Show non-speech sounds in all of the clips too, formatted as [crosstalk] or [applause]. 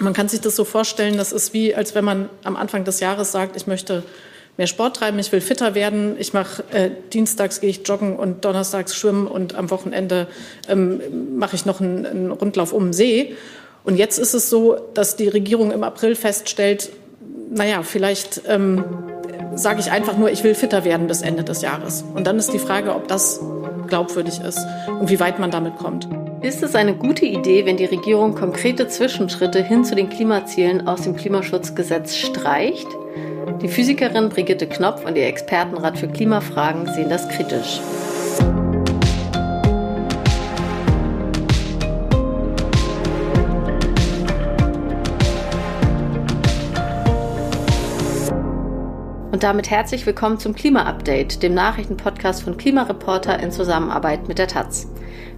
Man kann sich das so vorstellen, das ist wie, als wenn man am Anfang des Jahres sagt, ich möchte mehr Sport treiben, ich will fitter werden, ich mache äh, dienstags gehe ich joggen und donnerstags schwimmen und am Wochenende ähm, mache ich noch einen, einen Rundlauf um den See. Und jetzt ist es so, dass die Regierung im April feststellt, naja, vielleicht ähm, sage ich einfach nur, ich will fitter werden bis Ende des Jahres. Und dann ist die Frage, ob das glaubwürdig ist und wie weit man damit kommt. Ist es eine gute Idee, wenn die Regierung konkrete Zwischenschritte hin zu den Klimazielen aus dem Klimaschutzgesetz streicht? Die Physikerin Brigitte Knopf und ihr Expertenrat für Klimafragen sehen das kritisch. Und damit herzlich willkommen zum Klima-Update, dem Nachrichtenpodcast von Klimareporter in Zusammenarbeit mit der Taz.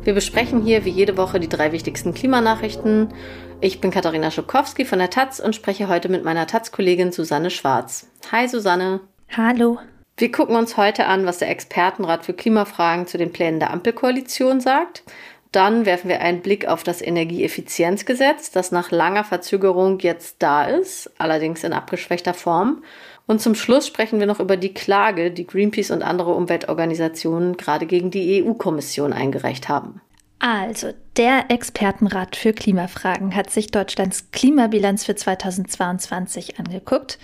Wir besprechen hier wie jede Woche die drei wichtigsten Klimanachrichten. Ich bin Katharina Schubkowski von der Taz und spreche heute mit meiner Taz-Kollegin Susanne Schwarz. Hi Susanne. Hallo. Wir gucken uns heute an, was der Expertenrat für Klimafragen zu den Plänen der Ampelkoalition sagt. Dann werfen wir einen Blick auf das Energieeffizienzgesetz, das nach langer Verzögerung jetzt da ist, allerdings in abgeschwächter Form. Und zum Schluss sprechen wir noch über die Klage, die Greenpeace und andere Umweltorganisationen gerade gegen die EU-Kommission eingereicht haben. Also, der Expertenrat für Klimafragen hat sich Deutschlands Klimabilanz für 2022 angeguckt.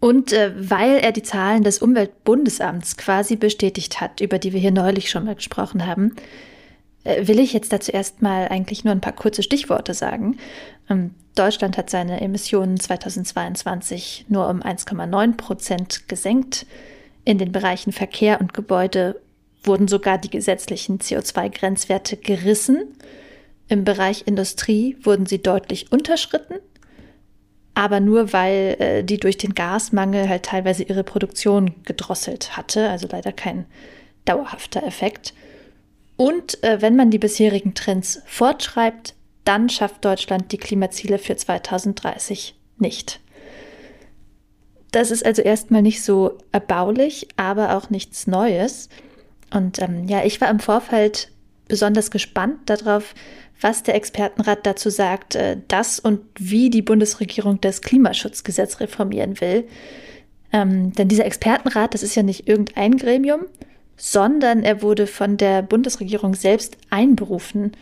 Und äh, weil er die Zahlen des Umweltbundesamts quasi bestätigt hat, über die wir hier neulich schon mal gesprochen haben, will ich jetzt dazu erstmal eigentlich nur ein paar kurze Stichworte sagen. Ähm, Deutschland hat seine Emissionen 2022 nur um 1,9 Prozent gesenkt. In den Bereichen Verkehr und Gebäude wurden sogar die gesetzlichen CO2-Grenzwerte gerissen. Im Bereich Industrie wurden sie deutlich unterschritten, aber nur weil äh, die durch den Gasmangel halt teilweise ihre Produktion gedrosselt hatte, also leider kein dauerhafter Effekt. Und äh, wenn man die bisherigen Trends fortschreibt, dann schafft Deutschland die Klimaziele für 2030 nicht. Das ist also erstmal nicht so erbaulich, aber auch nichts Neues. Und ähm, ja, ich war im Vorfeld besonders gespannt darauf, was der Expertenrat dazu sagt, äh, dass und wie die Bundesregierung das Klimaschutzgesetz reformieren will. Ähm, denn dieser Expertenrat, das ist ja nicht irgendein Gremium, sondern er wurde von der Bundesregierung selbst einberufen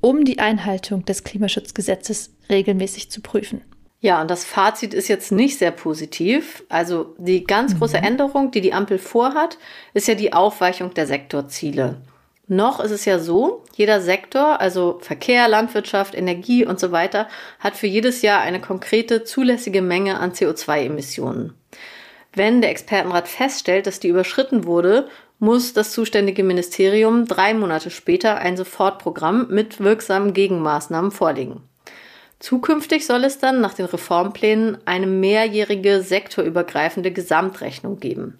um die Einhaltung des Klimaschutzgesetzes regelmäßig zu prüfen. Ja, und das Fazit ist jetzt nicht sehr positiv. Also die ganz große mhm. Änderung, die die Ampel vorhat, ist ja die Aufweichung der Sektorziele. Noch ist es ja so, jeder Sektor, also Verkehr, Landwirtschaft, Energie und so weiter, hat für jedes Jahr eine konkrete zulässige Menge an CO2-Emissionen. Wenn der Expertenrat feststellt, dass die überschritten wurde, muss das zuständige Ministerium drei Monate später ein Sofortprogramm mit wirksamen Gegenmaßnahmen vorlegen. Zukünftig soll es dann nach den Reformplänen eine mehrjährige sektorübergreifende Gesamtrechnung geben.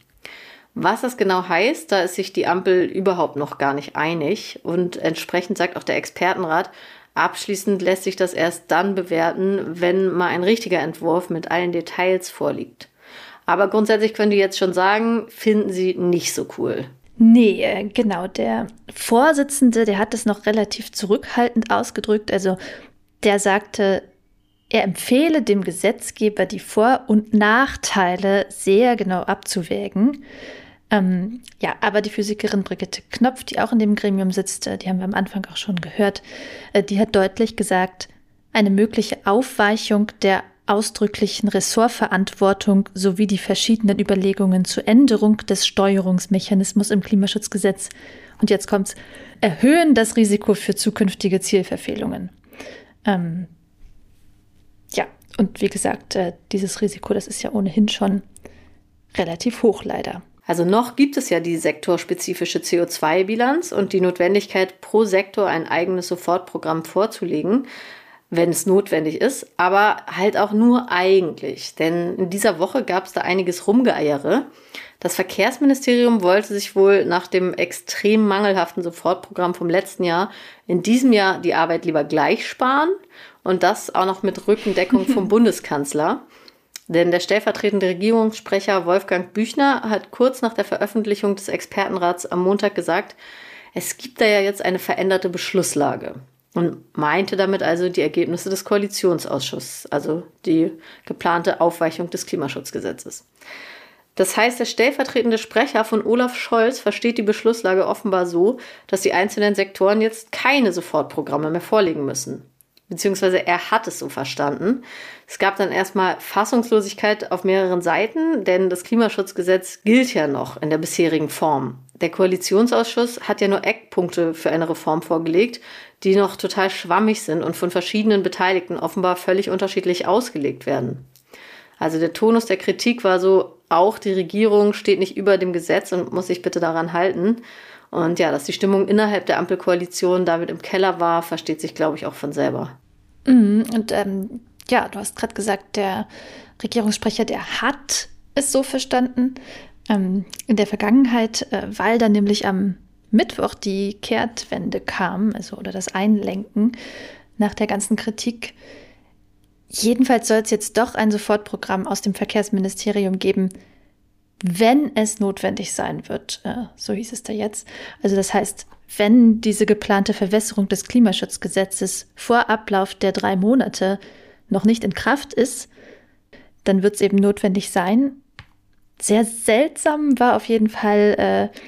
Was das genau heißt, da ist sich die Ampel überhaupt noch gar nicht einig und entsprechend sagt auch der Expertenrat, abschließend lässt sich das erst dann bewerten, wenn mal ein richtiger Entwurf mit allen Details vorliegt. Aber grundsätzlich können die jetzt schon sagen, finden sie nicht so cool. Nee, äh, genau. Der Vorsitzende, der hat es noch relativ zurückhaltend ausgedrückt. Also der sagte, er empfehle dem Gesetzgeber die Vor- und Nachteile sehr genau abzuwägen. Ähm, ja, aber die Physikerin Brigitte Knopf, die auch in dem Gremium sitzt, die haben wir am Anfang auch schon gehört, äh, die hat deutlich gesagt, eine mögliche Aufweichung der ausdrücklichen Ressortverantwortung sowie die verschiedenen Überlegungen zur Änderung des Steuerungsmechanismus im Klimaschutzgesetz. Und jetzt kommt's, erhöhen das Risiko für zukünftige Zielverfehlungen. Ähm, ja, und wie gesagt, äh, dieses Risiko, das ist ja ohnehin schon relativ hoch leider. Also noch gibt es ja die sektorspezifische CO2-Bilanz und die Notwendigkeit, pro Sektor ein eigenes Sofortprogramm vorzulegen wenn es notwendig ist, aber halt auch nur eigentlich. Denn in dieser Woche gab es da einiges Rumgeeiere. Das Verkehrsministerium wollte sich wohl nach dem extrem mangelhaften Sofortprogramm vom letzten Jahr in diesem Jahr die Arbeit lieber gleich sparen und das auch noch mit Rückendeckung vom [laughs] Bundeskanzler. Denn der stellvertretende Regierungssprecher Wolfgang Büchner hat kurz nach der Veröffentlichung des Expertenrats am Montag gesagt, es gibt da ja jetzt eine veränderte Beschlusslage. Und meinte damit also die Ergebnisse des Koalitionsausschusses, also die geplante Aufweichung des Klimaschutzgesetzes. Das heißt, der stellvertretende Sprecher von Olaf Scholz versteht die Beschlusslage offenbar so, dass die einzelnen Sektoren jetzt keine Sofortprogramme mehr vorlegen müssen. Beziehungsweise er hat es so verstanden. Es gab dann erstmal Fassungslosigkeit auf mehreren Seiten, denn das Klimaschutzgesetz gilt ja noch in der bisherigen Form. Der Koalitionsausschuss hat ja nur Eckpunkte für eine Reform vorgelegt, die noch total schwammig sind und von verschiedenen Beteiligten offenbar völlig unterschiedlich ausgelegt werden. Also der Tonus der Kritik war so, auch die Regierung steht nicht über dem Gesetz und muss sich bitte daran halten. Und ja, dass die Stimmung innerhalb der Ampelkoalition damit im Keller war, versteht sich, glaube ich, auch von selber. Mhm, und ähm, ja, du hast gerade gesagt, der Regierungssprecher, der hat es so verstanden. Ähm, in der Vergangenheit, äh, weil dann nämlich am Mittwoch die Kehrtwende kam, also oder das Einlenken nach der ganzen Kritik, Jedenfalls soll es jetzt doch ein Sofortprogramm aus dem Verkehrsministerium geben, wenn es notwendig sein wird. Äh, so hieß es da jetzt. Also das heißt, wenn diese geplante Verwässerung des Klimaschutzgesetzes vor Ablauf der drei Monate noch nicht in Kraft ist, dann wird es eben notwendig sein. Sehr seltsam war auf jeden Fall, äh,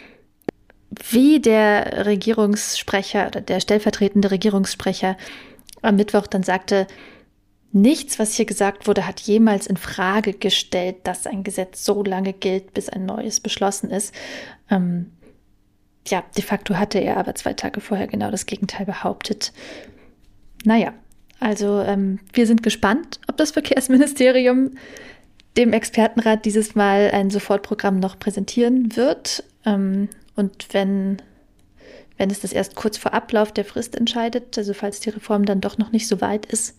wie der Regierungssprecher oder der stellvertretende Regierungssprecher am Mittwoch dann sagte, Nichts, was hier gesagt wurde, hat jemals in Frage gestellt, dass ein Gesetz so lange gilt, bis ein neues beschlossen ist. Ähm, ja, de facto hatte er aber zwei Tage vorher genau das Gegenteil behauptet. Naja, also ähm, wir sind gespannt, ob das Verkehrsministerium dem Expertenrat dieses Mal ein Sofortprogramm noch präsentieren wird. Ähm, und wenn, wenn es das erst kurz vor Ablauf der Frist entscheidet, also falls die Reform dann doch noch nicht so weit ist,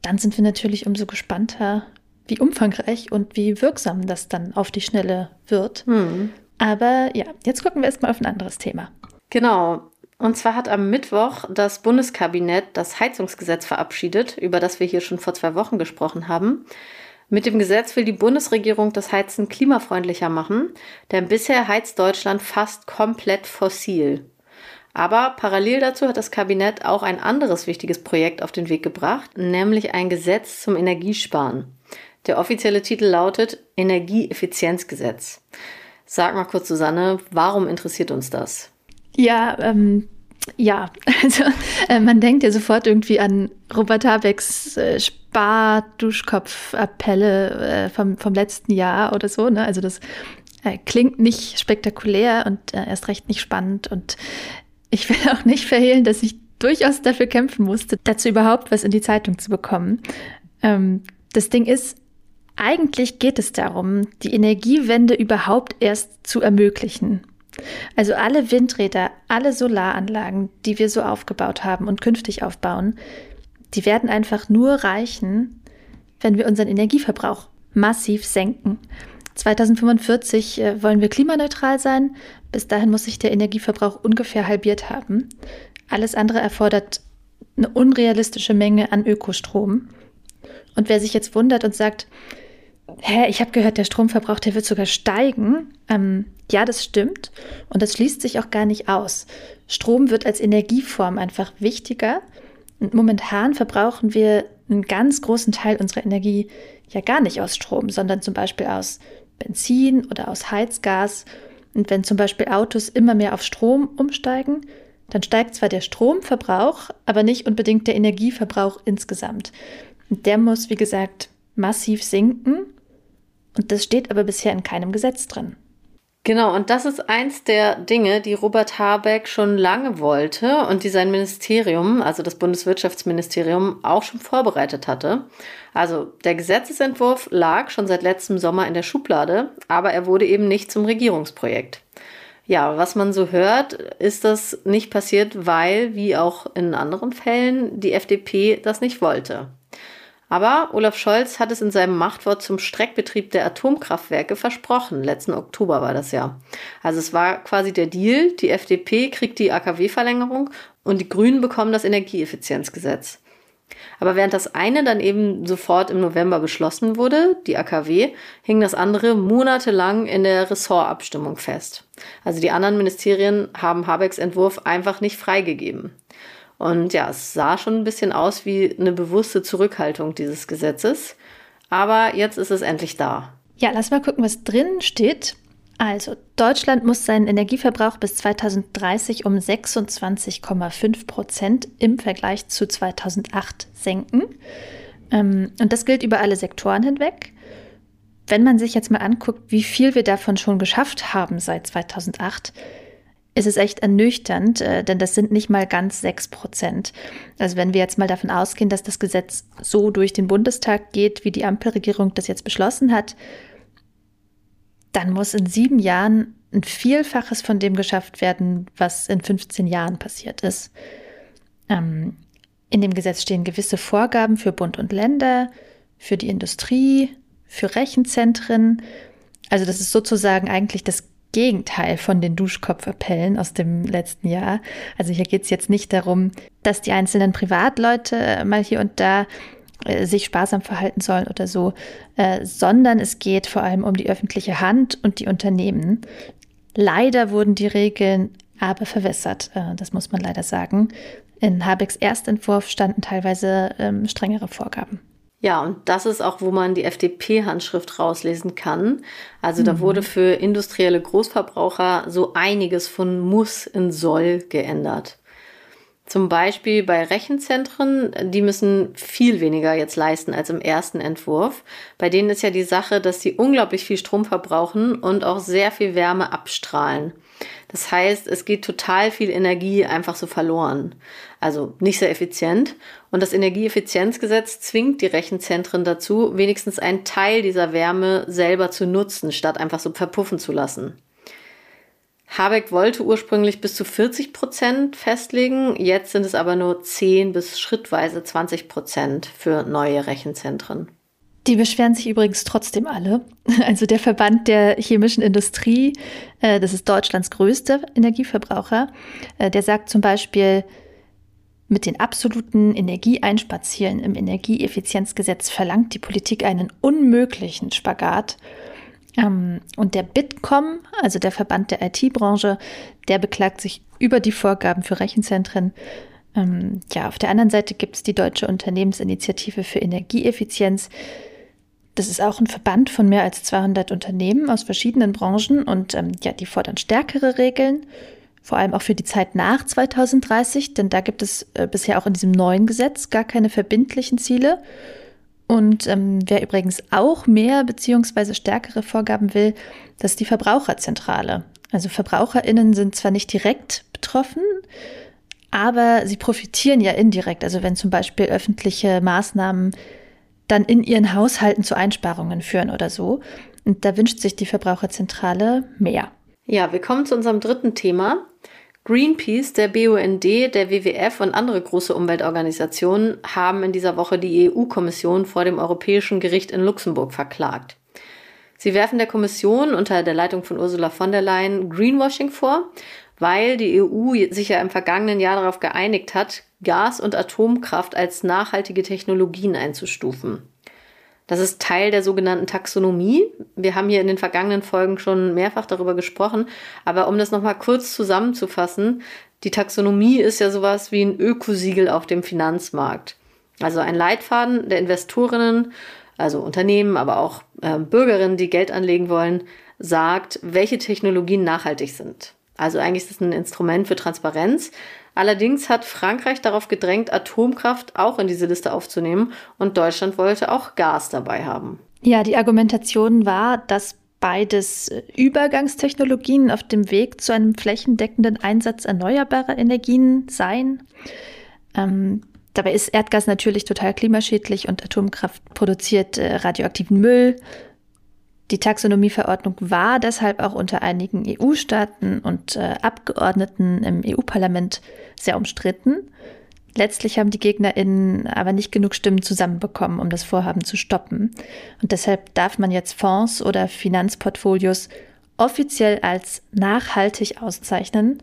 dann sind wir natürlich umso gespannter, wie umfangreich und wie wirksam das dann auf die Schnelle wird. Hm. Aber ja, jetzt gucken wir erstmal auf ein anderes Thema. Genau. Und zwar hat am Mittwoch das Bundeskabinett das Heizungsgesetz verabschiedet, über das wir hier schon vor zwei Wochen gesprochen haben. Mit dem Gesetz will die Bundesregierung das Heizen klimafreundlicher machen, denn bisher heizt Deutschland fast komplett fossil. Aber parallel dazu hat das Kabinett auch ein anderes wichtiges Projekt auf den Weg gebracht, nämlich ein Gesetz zum Energiesparen. Der offizielle Titel lautet Energieeffizienzgesetz. Sag mal kurz, Susanne, warum interessiert uns das? Ja, ähm, ja, [laughs] also äh, man denkt ja sofort irgendwie an Robert Habecks äh, Spar-Duschkopf-Appelle äh, vom, vom letzten Jahr oder so. Ne? Also das äh, klingt nicht spektakulär und äh, erst recht nicht spannend und ich will auch nicht verhehlen, dass ich durchaus dafür kämpfen musste, dazu überhaupt was in die Zeitung zu bekommen. Ähm, das Ding ist, eigentlich geht es darum, die Energiewende überhaupt erst zu ermöglichen. Also alle Windräder, alle Solaranlagen, die wir so aufgebaut haben und künftig aufbauen, die werden einfach nur reichen, wenn wir unseren Energieverbrauch massiv senken. 2045 äh, wollen wir klimaneutral sein. Bis dahin muss sich der Energieverbrauch ungefähr halbiert haben. Alles andere erfordert eine unrealistische Menge an Ökostrom. Und wer sich jetzt wundert und sagt, hä, ich habe gehört, der Stromverbrauch, der wird sogar steigen. Ähm, ja, das stimmt. Und das schließt sich auch gar nicht aus. Strom wird als Energieform einfach wichtiger. Und momentan verbrauchen wir einen ganz großen Teil unserer Energie ja gar nicht aus Strom, sondern zum Beispiel aus Benzin oder aus Heizgas. Und wenn zum Beispiel Autos immer mehr auf Strom umsteigen, dann steigt zwar der Stromverbrauch, aber nicht unbedingt der Energieverbrauch insgesamt. Und der muss, wie gesagt, massiv sinken. Und das steht aber bisher in keinem Gesetz drin. Genau, und das ist eins der Dinge, die Robert Habeck schon lange wollte und die sein Ministerium, also das Bundeswirtschaftsministerium, auch schon vorbereitet hatte. Also der Gesetzesentwurf lag schon seit letztem Sommer in der Schublade, aber er wurde eben nicht zum Regierungsprojekt. Ja, was man so hört, ist das nicht passiert, weil, wie auch in anderen Fällen, die FDP das nicht wollte. Aber Olaf Scholz hat es in seinem Machtwort zum Streckbetrieb der Atomkraftwerke versprochen. Letzten Oktober war das ja. Also es war quasi der Deal. Die FDP kriegt die AKW-Verlängerung und die Grünen bekommen das Energieeffizienzgesetz. Aber während das eine dann eben sofort im November beschlossen wurde, die AKW, hing das andere monatelang in der Ressortabstimmung fest. Also die anderen Ministerien haben Habecks Entwurf einfach nicht freigegeben. Und ja, es sah schon ein bisschen aus wie eine bewusste Zurückhaltung dieses Gesetzes. Aber jetzt ist es endlich da. Ja, lass mal gucken, was drin steht. Also, Deutschland muss seinen Energieverbrauch bis 2030 um 26,5 Prozent im Vergleich zu 2008 senken. Ähm, und das gilt über alle Sektoren hinweg. Wenn man sich jetzt mal anguckt, wie viel wir davon schon geschafft haben seit 2008, ist es echt ernüchternd, äh, denn das sind nicht mal ganz 6 Prozent. Also wenn wir jetzt mal davon ausgehen, dass das Gesetz so durch den Bundestag geht, wie die Ampelregierung das jetzt beschlossen hat, dann muss in sieben Jahren ein Vielfaches von dem geschafft werden, was in 15 Jahren passiert ist. Ähm, in dem Gesetz stehen gewisse Vorgaben für Bund und Länder, für die Industrie, für Rechenzentren. Also das ist sozusagen eigentlich das Gegenteil von den Duschkopfappellen aus dem letzten Jahr. Also hier geht es jetzt nicht darum, dass die einzelnen Privatleute mal hier und da äh, sich sparsam verhalten sollen oder so, äh, sondern es geht vor allem um die öffentliche Hand und die Unternehmen. Leider wurden die Regeln aber verwässert, äh, das muss man leider sagen. In Habecks Erstentwurf standen teilweise ähm, strengere Vorgaben. Ja, und das ist auch, wo man die FDP-Handschrift rauslesen kann. Also da mhm. wurde für industrielle Großverbraucher so einiges von muss in soll geändert. Zum Beispiel bei Rechenzentren, die müssen viel weniger jetzt leisten als im ersten Entwurf. Bei denen ist ja die Sache, dass sie unglaublich viel Strom verbrauchen und auch sehr viel Wärme abstrahlen. Das heißt, es geht total viel Energie einfach so verloren. Also nicht sehr effizient. Und das Energieeffizienzgesetz zwingt die Rechenzentren dazu, wenigstens einen Teil dieser Wärme selber zu nutzen, statt einfach so verpuffen zu lassen. Habeck wollte ursprünglich bis zu 40 Prozent festlegen, jetzt sind es aber nur 10 bis schrittweise 20 Prozent für neue Rechenzentren. Die beschweren sich übrigens trotzdem alle. [laughs] Also der Verband der chemischen Industrie, äh, das ist Deutschlands größter Energieverbraucher, äh, der sagt zum Beispiel, mit den absoluten Energieeinsparzielen im Energieeffizienzgesetz verlangt die Politik einen unmöglichen Spagat ähm, und der Bitkom, also der Verband der IT-Branche, der beklagt sich über die Vorgaben für Rechenzentren. Ähm, ja, auf der anderen Seite gibt es die Deutsche Unternehmensinitiative für Energieeffizienz. Das ist auch ein Verband von mehr als 200 Unternehmen aus verschiedenen Branchen und ähm, ja, die fordern stärkere Regeln, vor allem auch für die Zeit nach 2030, denn da gibt es äh, bisher auch in diesem neuen Gesetz gar keine verbindlichen Ziele. Und ähm, wer übrigens auch mehr bzw. stärkere Vorgaben will, das ist die Verbraucherzentrale. Also Verbraucherinnen sind zwar nicht direkt betroffen, aber sie profitieren ja indirekt. Also wenn zum Beispiel öffentliche Maßnahmen dann in ihren Haushalten zu Einsparungen führen oder so. Und da wünscht sich die Verbraucherzentrale mehr. Ja, wir kommen zu unserem dritten Thema. Greenpeace, der BUND, der WWF und andere große Umweltorganisationen haben in dieser Woche die EU-Kommission vor dem Europäischen Gericht in Luxemburg verklagt. Sie werfen der Kommission unter der Leitung von Ursula von der Leyen Greenwashing vor, weil die EU sich ja im vergangenen Jahr darauf geeinigt hat, Gas- und Atomkraft als nachhaltige Technologien einzustufen. Das ist Teil der sogenannten Taxonomie. Wir haben hier in den vergangenen Folgen schon mehrfach darüber gesprochen, aber um das nochmal kurz zusammenzufassen, die Taxonomie ist ja sowas wie ein Ökosiegel auf dem Finanzmarkt. Also ein Leitfaden der Investorinnen, also Unternehmen, aber auch äh, Bürgerinnen, die Geld anlegen wollen, sagt, welche Technologien nachhaltig sind. Also eigentlich ist es ein Instrument für Transparenz, Allerdings hat Frankreich darauf gedrängt, Atomkraft auch in diese Liste aufzunehmen und Deutschland wollte auch Gas dabei haben. Ja, die Argumentation war, dass beides Übergangstechnologien auf dem Weg zu einem flächendeckenden Einsatz erneuerbarer Energien seien. Ähm, dabei ist Erdgas natürlich total klimaschädlich und Atomkraft produziert äh, radioaktiven Müll die Taxonomieverordnung war deshalb auch unter einigen EU-Staaten und äh, Abgeordneten im EU-Parlament sehr umstritten. Letztlich haben die GegnerInnen aber nicht genug Stimmen zusammenbekommen, um das Vorhaben zu stoppen. Und deshalb darf man jetzt Fonds oder Finanzportfolios offiziell als nachhaltig auszeichnen,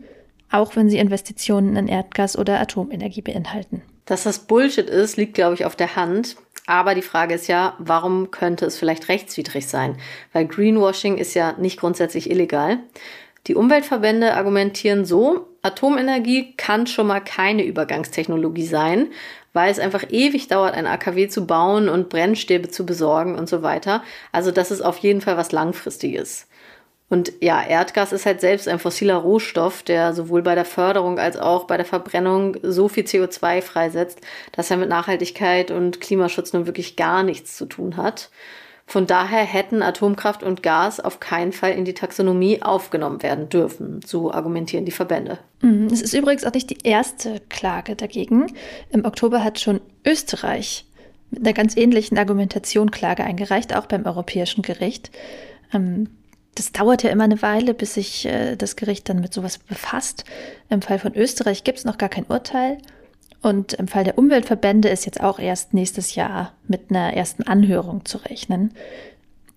auch wenn sie Investitionen in Erdgas oder Atomenergie beinhalten. Dass das Bullshit ist, liegt, glaube ich, auf der Hand. Aber die Frage ist ja, warum könnte es vielleicht rechtswidrig sein? Weil Greenwashing ist ja nicht grundsätzlich illegal. Die Umweltverbände argumentieren so, Atomenergie kann schon mal keine Übergangstechnologie sein, weil es einfach ewig dauert, ein AKW zu bauen und Brennstäbe zu besorgen und so weiter. Also das ist auf jeden Fall was Langfristiges. Und ja, Erdgas ist halt selbst ein fossiler Rohstoff, der sowohl bei der Förderung als auch bei der Verbrennung so viel CO2 freisetzt, dass er mit Nachhaltigkeit und Klimaschutz nun wirklich gar nichts zu tun hat. Von daher hätten Atomkraft und Gas auf keinen Fall in die Taxonomie aufgenommen werden dürfen, so argumentieren die Verbände. Mhm, es ist übrigens auch nicht die erste Klage dagegen. Im Oktober hat schon Österreich mit einer ganz ähnlichen Argumentation Klage eingereicht, auch beim Europäischen Gericht. Das dauert ja immer eine Weile, bis sich äh, das Gericht dann mit sowas befasst. Im Fall von Österreich gibt es noch gar kein Urteil. Und im Fall der Umweltverbände ist jetzt auch erst nächstes Jahr mit einer ersten Anhörung zu rechnen.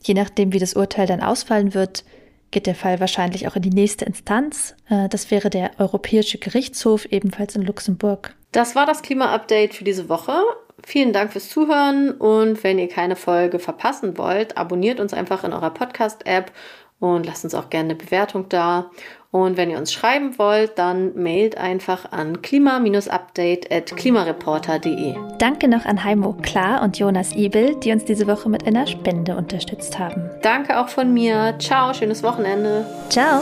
Je nachdem, wie das Urteil dann ausfallen wird, geht der Fall wahrscheinlich auch in die nächste Instanz. Äh, das wäre der Europäische Gerichtshof, ebenfalls in Luxemburg. Das war das Klima-Update für diese Woche. Vielen Dank fürs Zuhören und wenn ihr keine Folge verpassen wollt, abonniert uns einfach in eurer Podcast-App und lasst uns auch gerne eine Bewertung da. Und wenn ihr uns schreiben wollt, dann mailt einfach an klima-update.klimareporter.de. Danke noch an Heimo Klar und Jonas Ibel, die uns diese Woche mit einer Spende unterstützt haben. Danke auch von mir. Ciao, schönes Wochenende. Ciao.